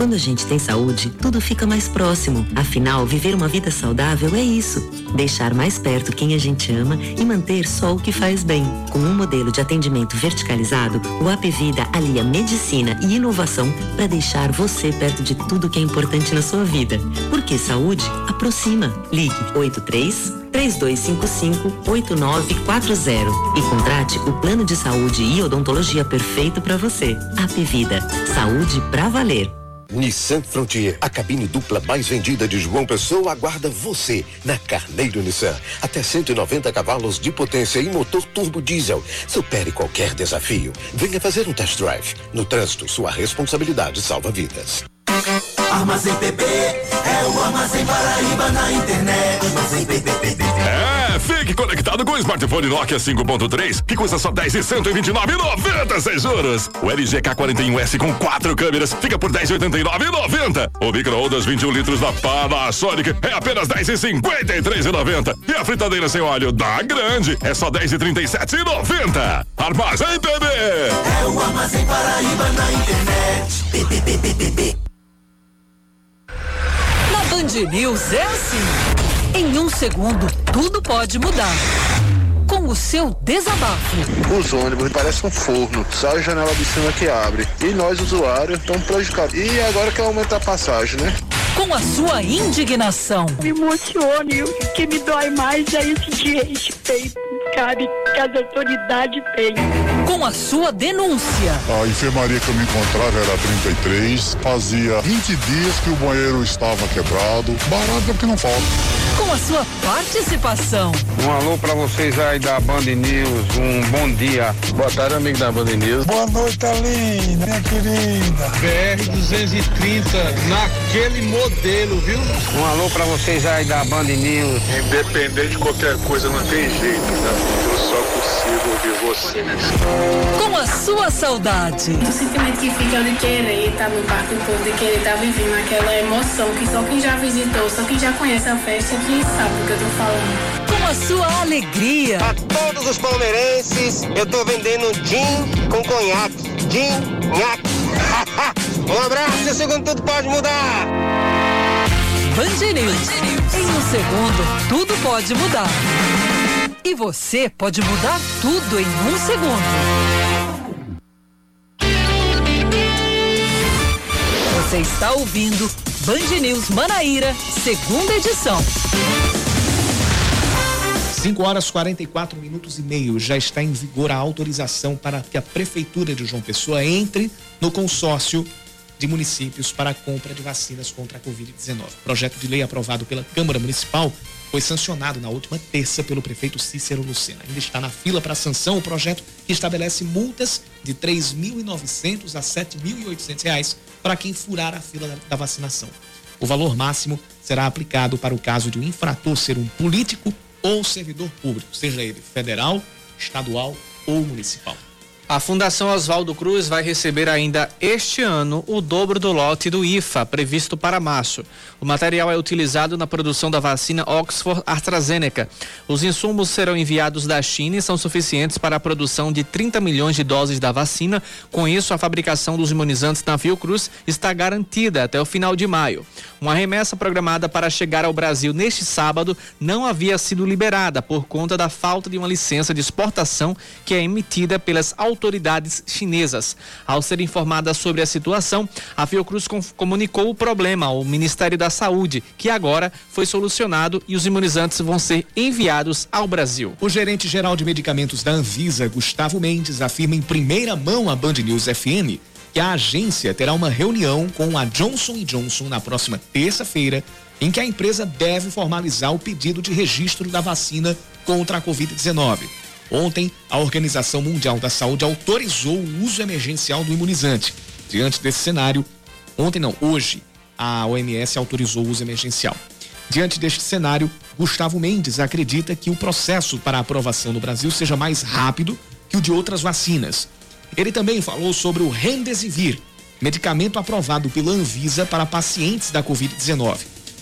Quando a gente tem saúde, tudo fica mais próximo. Afinal, viver uma vida saudável é isso. Deixar mais perto quem a gente ama e manter só o que faz bem. Com um modelo de atendimento verticalizado, o Apvida alia medicina e inovação para deixar você perto de tudo que é importante na sua vida. Porque saúde aproxima. Ligue 83 3255 8940 e contrate o plano de saúde e odontologia perfeito para você. Apvida, saúde pra valer. Nissan Frontier, a cabine dupla mais vendida de João Pessoa aguarda você na Carneiro Nissan. Até 190 cavalos de potência e motor turbo diesel. Supere qualquer desafio. Venha fazer um test drive. No trânsito, sua responsabilidade salva vidas. Armazém PP é o Armazém Paraíba na internet. Armazém PPP. É, fique conectado com o smartphone Nokia 5.3 que custa só 10 e 129,90 sem juros. O LG K41S com quatro câmeras fica por 10,89,90. O micro-ondas 21 litros da Panasonic é apenas 10 e 53,90. E a fritadeira sem óleo da Grande é só 10 e 37,90. Armazém PB. É o Armazém Paraíba na internet. Na Band News é assim. Em um segundo, tudo pode mudar. Com o seu desabafo. Os ônibus parecem um forno, só a janela de cima que abre. E nós, usuários, estamos prejudicados. E agora quer aumentar a passagem, né? Com a sua indignação. Me emociona e o que me dói mais é esse desrespeito, sabe, que as autoridades têm. Com a sua denúncia. A enfermaria que eu me encontrava era 33. Fazia 20 dias que o banheiro estava quebrado. Barato é o que não falta. Com a sua participação. Um alô pra vocês aí da Band News, um bom dia. Boa tarde, amigo da Band News. Boa noite, Aline, minha querida. BR 230, naquele modelo, viu? Um alô pra vocês aí da Band News. Independente de qualquer coisa, não tem jeito, né? Só consigo ouvir vocês. Com a sua saudade. O sentimento que fica de querer estar no parque do povo, de querer estar vivendo aquela emoção que só quem já visitou, só quem já conhece a festa que sabe do que eu tô falando. Com a sua alegria. A todos os palmeirenses, eu tô vendendo gin com conhaque. Gin, nhaque. um abraço e o segundo tudo pode mudar. Band News. Em um segundo, tudo pode mudar. E você pode mudar tudo em um segundo. Você está ouvindo Band News Manaíra, segunda edição. 5 horas 44 minutos e meio. Já está em vigor a autorização para que a Prefeitura de João Pessoa entre no consórcio de municípios para a compra de vacinas contra a Covid-19. Projeto de lei aprovado pela Câmara Municipal foi sancionado na última terça pelo prefeito Cícero Lucena. Ainda está na fila para sanção o projeto que estabelece multas de R$ 3.900 a 7.800 reais para quem furar a fila da vacinação. O valor máximo será aplicado para o caso de um infrator ser um político ou servidor público, seja ele federal, estadual ou municipal. A Fundação Oswaldo Cruz vai receber ainda este ano o dobro do lote do IFA, previsto para março. O material é utilizado na produção da vacina Oxford AstraZeneca. Os insumos serão enviados da China e são suficientes para a produção de 30 milhões de doses da vacina. Com isso, a fabricação dos imunizantes na Fiocruz está garantida até o final de maio. Uma remessa programada para chegar ao Brasil neste sábado não havia sido liberada por conta da falta de uma licença de exportação que é emitida pelas autoridades autoridades chinesas. Ao ser informada sobre a situação, a Fiocruz comunicou o problema ao Ministério da Saúde, que agora foi solucionado e os imunizantes vão ser enviados ao Brasil. O gerente geral de medicamentos da Anvisa, Gustavo Mendes, afirma em primeira mão à Band News FM que a agência terá uma reunião com a Johnson Johnson na próxima terça-feira, em que a empresa deve formalizar o pedido de registro da vacina contra a Covid-19. Ontem, a Organização Mundial da Saúde autorizou o uso emergencial do imunizante. Diante desse cenário, ontem não, hoje, a OMS autorizou o uso emergencial. Diante deste cenário, Gustavo Mendes acredita que o processo para aprovação no Brasil seja mais rápido que o de outras vacinas. Ele também falou sobre o Remdesivir, medicamento aprovado pela Anvisa para pacientes da Covid-19.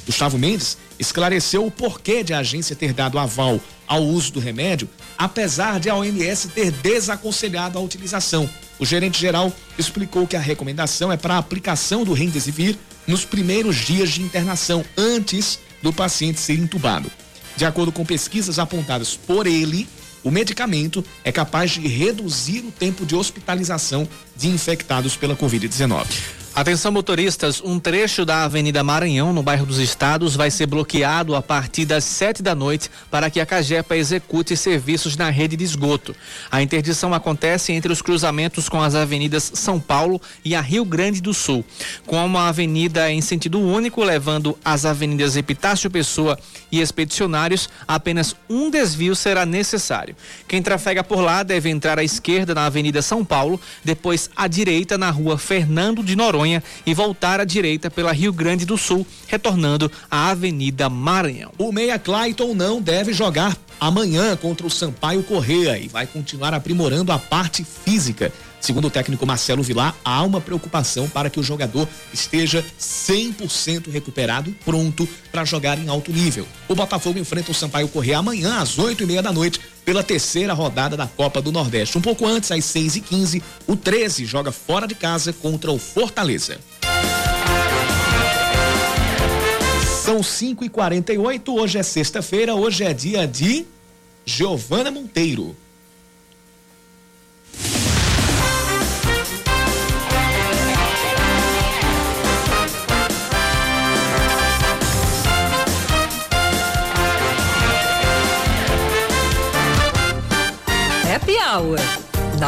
Gustavo Mendes esclareceu o porquê de a agência ter dado aval ao uso do remédio, apesar de a OMS ter desaconselhado a utilização. O gerente geral explicou que a recomendação é para a aplicação do Remdesivir nos primeiros dias de internação, antes do paciente ser entubado. De acordo com pesquisas apontadas por ele, o medicamento é capaz de reduzir o tempo de hospitalização de infectados pela Covid-19. Atenção motoristas, um trecho da Avenida Maranhão, no bairro dos Estados, vai ser bloqueado a partir das sete da noite para que a Cagepa execute serviços na rede de esgoto. A interdição acontece entre os cruzamentos com as avenidas São Paulo e a Rio Grande do Sul. Com uma avenida em sentido único, levando as avenidas Epitácio Pessoa e Expedicionários, apenas um desvio será necessário. Quem trafega por lá deve entrar à esquerda na Avenida São Paulo, depois à direita na rua Fernando de Noronha E voltar à direita pela Rio Grande do Sul, retornando à Avenida Maranhão. O meia Clayton não deve jogar amanhã contra o Sampaio Correia e vai continuar aprimorando a parte física. Segundo o técnico Marcelo Vilar, há uma preocupação para que o jogador esteja 100% recuperado e pronto para jogar em alto nível. O Botafogo enfrenta o Sampaio Correia amanhã às oito e meia da noite pela terceira rodada da Copa do Nordeste. Um pouco antes, às seis e quinze, o 13 joga fora de casa contra o Fortaleza. São 5 e 48 hoje é sexta-feira, hoje é dia de Giovana Monteiro.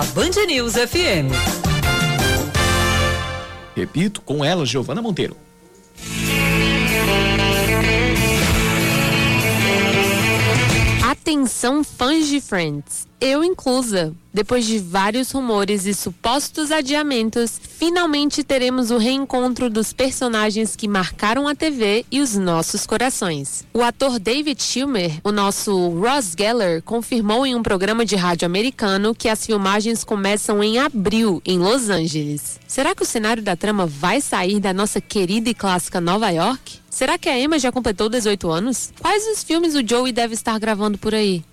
Na Band News FM. Repito, com ela, Giovana Monteiro. Atenção, fãs de Friends. Eu inclusa. Depois de vários rumores e supostos adiamentos, finalmente teremos o reencontro dos personagens que marcaram a TV e os nossos corações. O ator David Schwimmer, o nosso Ross Geller, confirmou em um programa de rádio americano que as filmagens começam em abril em Los Angeles. Será que o cenário da trama vai sair da nossa querida e clássica Nova York? Será que a Emma já completou 18 anos? Quais os filmes o Joey deve estar gravando por aí?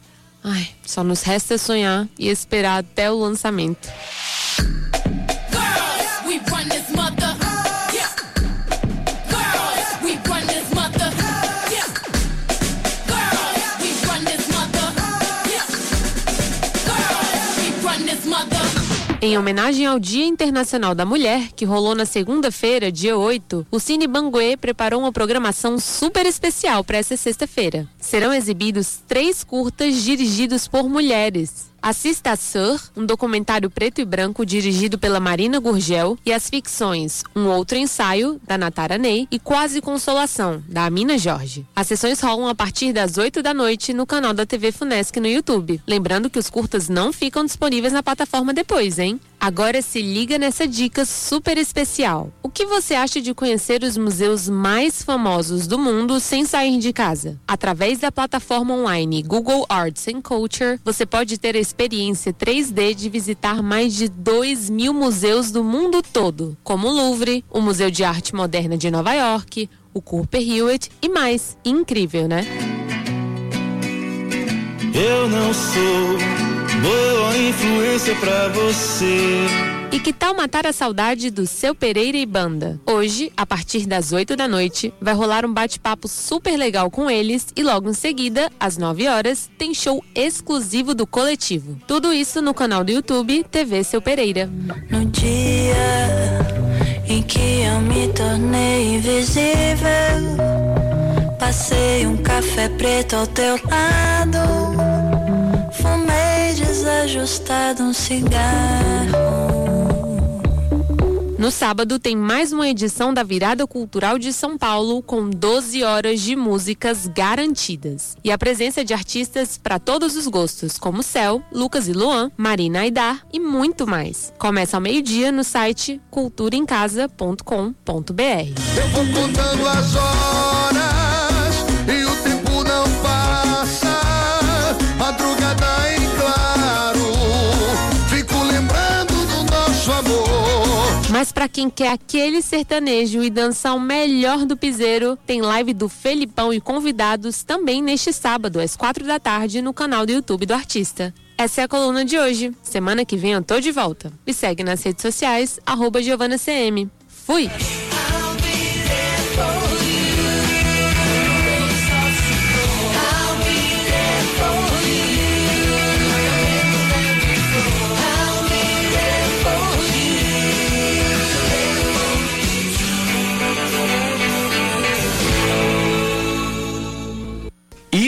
Ai, só nos resta sonhar e esperar até o lançamento. Em homenagem ao Dia Internacional da Mulher, que rolou na segunda-feira, dia 8, o Cine Banguê preparou uma programação super especial para essa sexta-feira. Serão exibidos três curtas dirigidos por mulheres. Assista a Sur, um documentário preto e branco dirigido pela Marina Gurgel, e as ficções Um Outro Ensaio, da Natara Ney, e Quase Consolação, da Amina Jorge. As sessões rolam a partir das 8 da noite no canal da TV Funesc no YouTube. Lembrando que os curtas não ficam disponíveis na plataforma depois, hein? Agora se liga nessa dica super especial. O que você acha de conhecer os museus mais famosos do mundo sem sair de casa? Através da plataforma online Google Arts and Culture, você pode ter a experiência 3D de visitar mais de 2 mil museus do mundo todo, como o Louvre, o Museu de Arte Moderna de Nova York, o Cooper Hewitt e mais. Incrível, né? Eu não sou boa influência pra você. E que tal matar a saudade do seu Pereira e Banda? Hoje, a partir das 8 da noite, vai rolar um bate-papo super legal com eles e logo em seguida, às 9 horas, tem show exclusivo do coletivo. Tudo isso no canal do YouTube TV Seu Pereira. No dia em que eu me tornei invisível, passei um café preto ao teu lado, fumei desajustado um cigarro. No sábado tem mais uma edição da Virada Cultural de São Paulo com 12 horas de músicas garantidas. E a presença de artistas para todos os gostos, como Céu, Lucas e Luan, Marina Aidar e muito mais. Começa ao meio-dia no site culturaemcasa.com.br. Eu vou contando as horas Mas para quem quer aquele sertanejo e dançar o melhor do piseiro, tem live do Felipão e convidados também neste sábado, às quatro da tarde, no canal do YouTube do artista. Essa é a coluna de hoje. Semana que vem eu tô de volta. Me segue nas redes sociais, arroba GiovanaCM. Fui!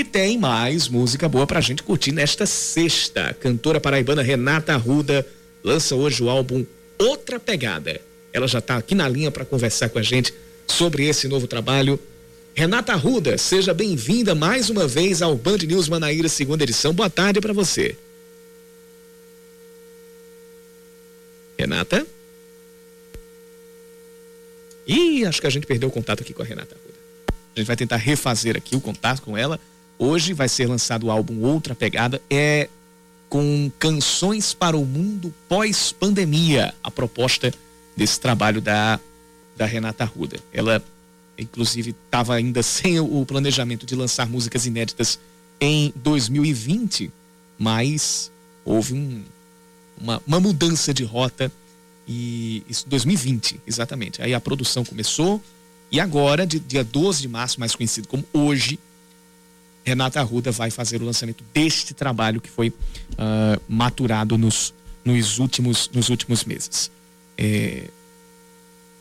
Tem mais música boa pra gente curtir nesta sexta. Cantora paraibana Renata Arruda lança hoje o álbum Outra Pegada. Ela já tá aqui na linha para conversar com a gente sobre esse novo trabalho. Renata Arruda, seja bem-vinda mais uma vez ao Band News Manaíra, segunda edição. Boa tarde para você. Renata? Ih, acho que a gente perdeu o contato aqui com a Renata Arruda. A gente vai tentar refazer aqui o contato com ela. Hoje vai ser lançado o álbum Outra Pegada, é com canções para o mundo pós-pandemia, a proposta desse trabalho da, da Renata Arruda. Ela, inclusive, estava ainda sem o planejamento de lançar músicas inéditas em 2020, mas houve um, uma, uma mudança de rota e isso 2020, exatamente. Aí a produção começou e agora, de, dia 12 de março, mais conhecido como hoje, Renata Arruda vai fazer o lançamento deste trabalho que foi uh, maturado nos, nos, últimos, nos últimos meses. É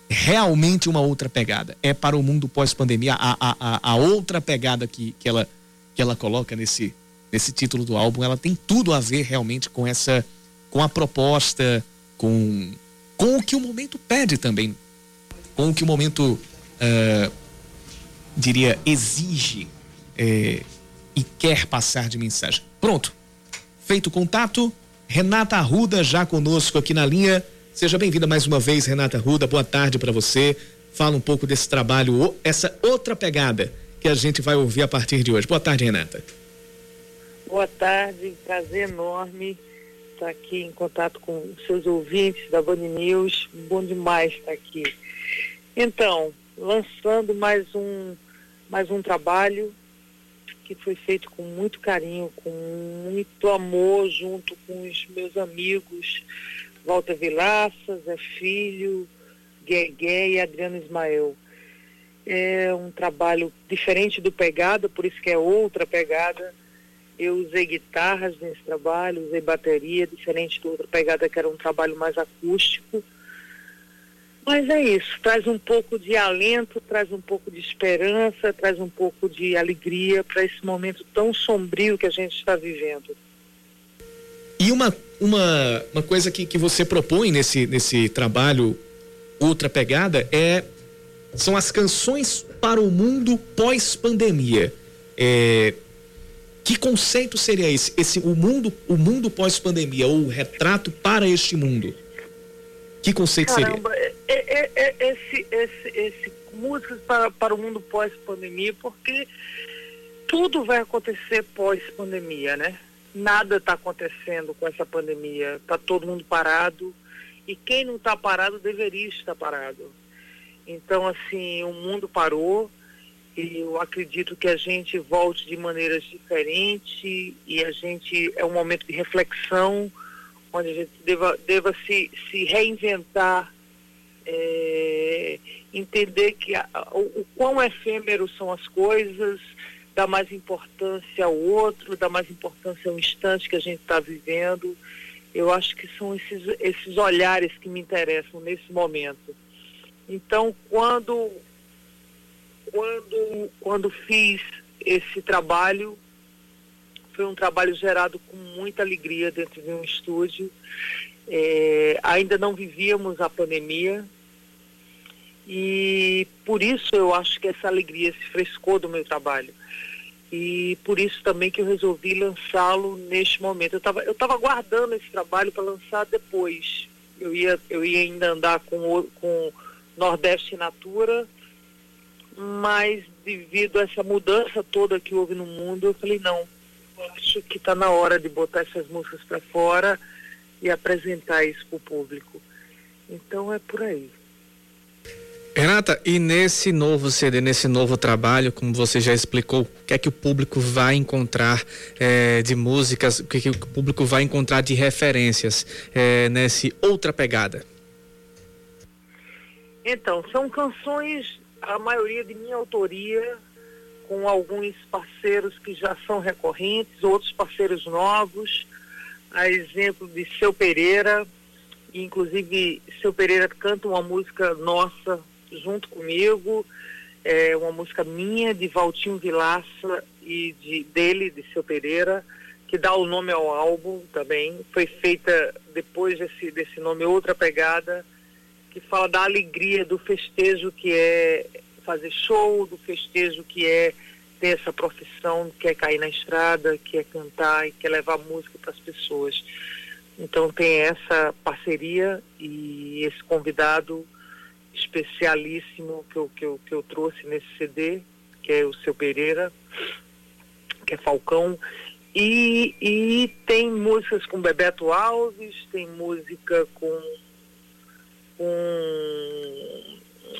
realmente uma outra pegada. É para o mundo pós-pandemia a, a, a, outra pegada que, que, ela, que ela coloca nesse, nesse título do álbum. Ela tem tudo a ver realmente com essa, com a proposta, com, com o que o momento pede também, com o que o momento uh, diria exige é, e quer passar de mensagem. Pronto. Feito o contato, Renata Arruda já conosco aqui na linha. Seja bem-vinda mais uma vez, Renata Arruda. Boa tarde para você. Fala um pouco desse trabalho, essa outra pegada que a gente vai ouvir a partir de hoje. Boa tarde, Renata. Boa tarde, prazer enorme estar aqui em contato com seus ouvintes da Band News. Bom demais estar aqui. Então, lançando mais um mais um trabalho que foi feito com muito carinho, com muito amor, junto com os meus amigos Walter Vilaça, Zé Filho, Guegué e Adriano Ismael. É um trabalho diferente do Pegada, por isso que é outra pegada. Eu usei guitarras nesse trabalho, usei bateria, diferente do outro Pegada, que era um trabalho mais acústico. Mas é isso, traz um pouco de alento, traz um pouco de esperança, traz um pouco de alegria para esse momento tão sombrio que a gente está vivendo. E uma, uma, uma coisa que, que você propõe nesse, nesse trabalho Outra Pegada é são as canções para o mundo pós-pandemia. É, que conceito seria esse? Esse o mundo, o mundo pós-pandemia ou o retrato para este mundo? Que conceito Caramba, seria? É, é, é, esse, esse, esse músicas para, para o mundo pós-pandemia, porque tudo vai acontecer pós-pandemia, né? Nada está acontecendo com essa pandemia. Está todo mundo parado. E quem não está parado deveria estar parado. Então, assim, o mundo parou e eu acredito que a gente volte de maneiras diferentes e a gente é um momento de reflexão onde a gente deva, deva se, se reinventar, é, entender que a, o, o quão efêmero são as coisas, dar mais importância ao outro, dar mais importância ao instante que a gente está vivendo. Eu acho que são esses, esses olhares que me interessam nesse momento. Então, quando, quando, quando fiz esse trabalho, foi um trabalho gerado com muita alegria dentro de um estúdio. É, ainda não vivíamos a pandemia e por isso eu acho que essa alegria se frescou do meu trabalho e por isso também que eu resolvi lançá-lo neste momento. Eu estava eu tava guardando esse trabalho para lançar depois. Eu ia, eu ia ainda andar com, com Nordeste Natura, mas devido a essa mudança toda que houve no mundo, eu falei, não, acho que está na hora de botar essas músicas para fora e apresentar isso para o público. Então é por aí. Renata, e nesse novo CD, nesse novo trabalho, como você já explicou, o que é que o público vai encontrar é, de músicas, o que, é que o público vai encontrar de referências é, nesse outra pegada? Então, são canções, a maioria de minha autoria, com alguns parceiros que já são recorrentes, outros parceiros novos, a exemplo de Seu Pereira, inclusive Seu Pereira canta uma música nossa junto comigo, é uma música minha, de Valtinho Vilaça e de, dele, de Seu Pereira, que dá o nome ao álbum também. Foi feita depois desse, desse nome Outra Pegada, que fala da alegria, do festejo que é fazer show, do festejo que é ter essa profissão, que é cair na estrada, que é cantar e que é levar música para as pessoas. Então tem essa parceria e esse convidado especialíssimo que eu, que, eu, que eu trouxe nesse CD, que é o seu Pereira, que é Falcão. E, e tem músicas com Bebeto Alves, tem música com, com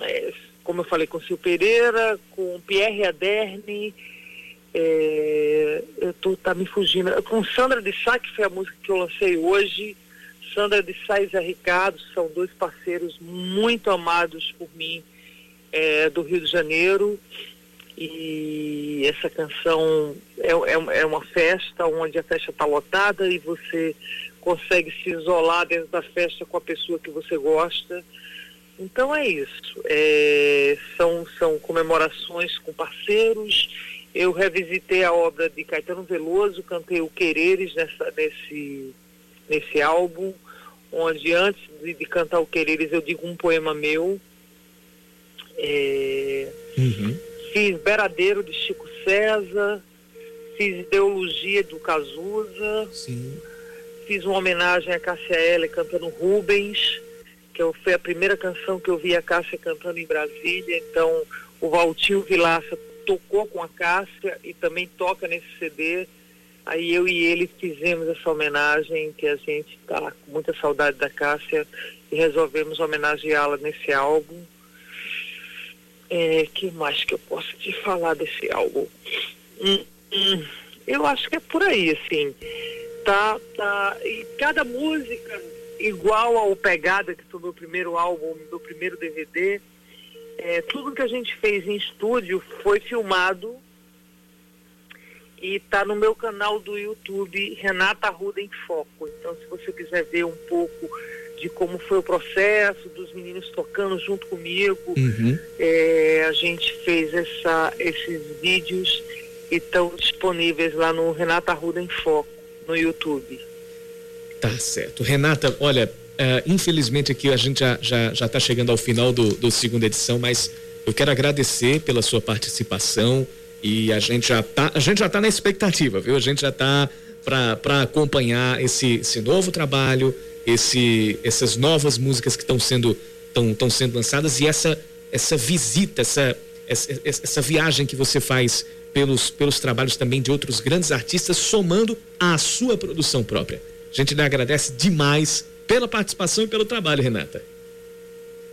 é, como eu falei, com Sil Pereira, com Pierre Aderne, é, eu tô tá me fugindo, com Sandra de Sá, que foi a música que eu lancei hoje, Sandra de Sá e Zé Ricardo são dois parceiros muito amados por mim é, do Rio de Janeiro. E essa canção é, é, é uma festa onde a festa está lotada e você consegue se isolar dentro da festa com a pessoa que você gosta. Então é isso. É, são, são comemorações com parceiros. Eu revisitei a obra de Caetano Veloso, cantei o Quereres nessa, nesse nesse álbum, onde antes de, de cantar o Quereres eu digo um poema meu. É, uhum. Fiz Beradeiro de Chico César, fiz Ideologia do Cazuza, Sim. fiz uma homenagem a Cássia Eller cantando Rubens, que foi a primeira canção que eu vi a Cássia cantando em Brasília, então o Valtinho Vilaça tocou com a Cássia e também toca nesse CD Aí eu e ele fizemos essa homenagem, que a gente está com muita saudade da Cássia, e resolvemos homenageá-la nesse álbum. É, que mais que eu posso te falar desse álbum? Hum, hum, eu acho que é por aí, assim. Tá, tá, e cada música, igual ao Pegada, que foi meu primeiro álbum, meu primeiro DVD, é, tudo que a gente fez em estúdio foi filmado e está no meu canal do YouTube, Renata Arruda em Foco. Então, se você quiser ver um pouco de como foi o processo, dos meninos tocando junto comigo, uhum. é, a gente fez essa, esses vídeos e estão disponíveis lá no Renata Arruda em Foco, no YouTube. Tá certo. Renata, olha, uh, infelizmente aqui a gente já já já está chegando ao final do, do segunda edição, mas eu quero agradecer pela sua participação e a gente já tá a gente já tá na expectativa, viu? A gente já tá para acompanhar esse, esse novo trabalho, esse essas novas músicas que estão sendo estão sendo lançadas e essa essa visita, essa, essa essa viagem que você faz pelos pelos trabalhos também de outros grandes artistas somando à sua produção própria. A gente lhe agradece demais pela participação e pelo trabalho, Renata.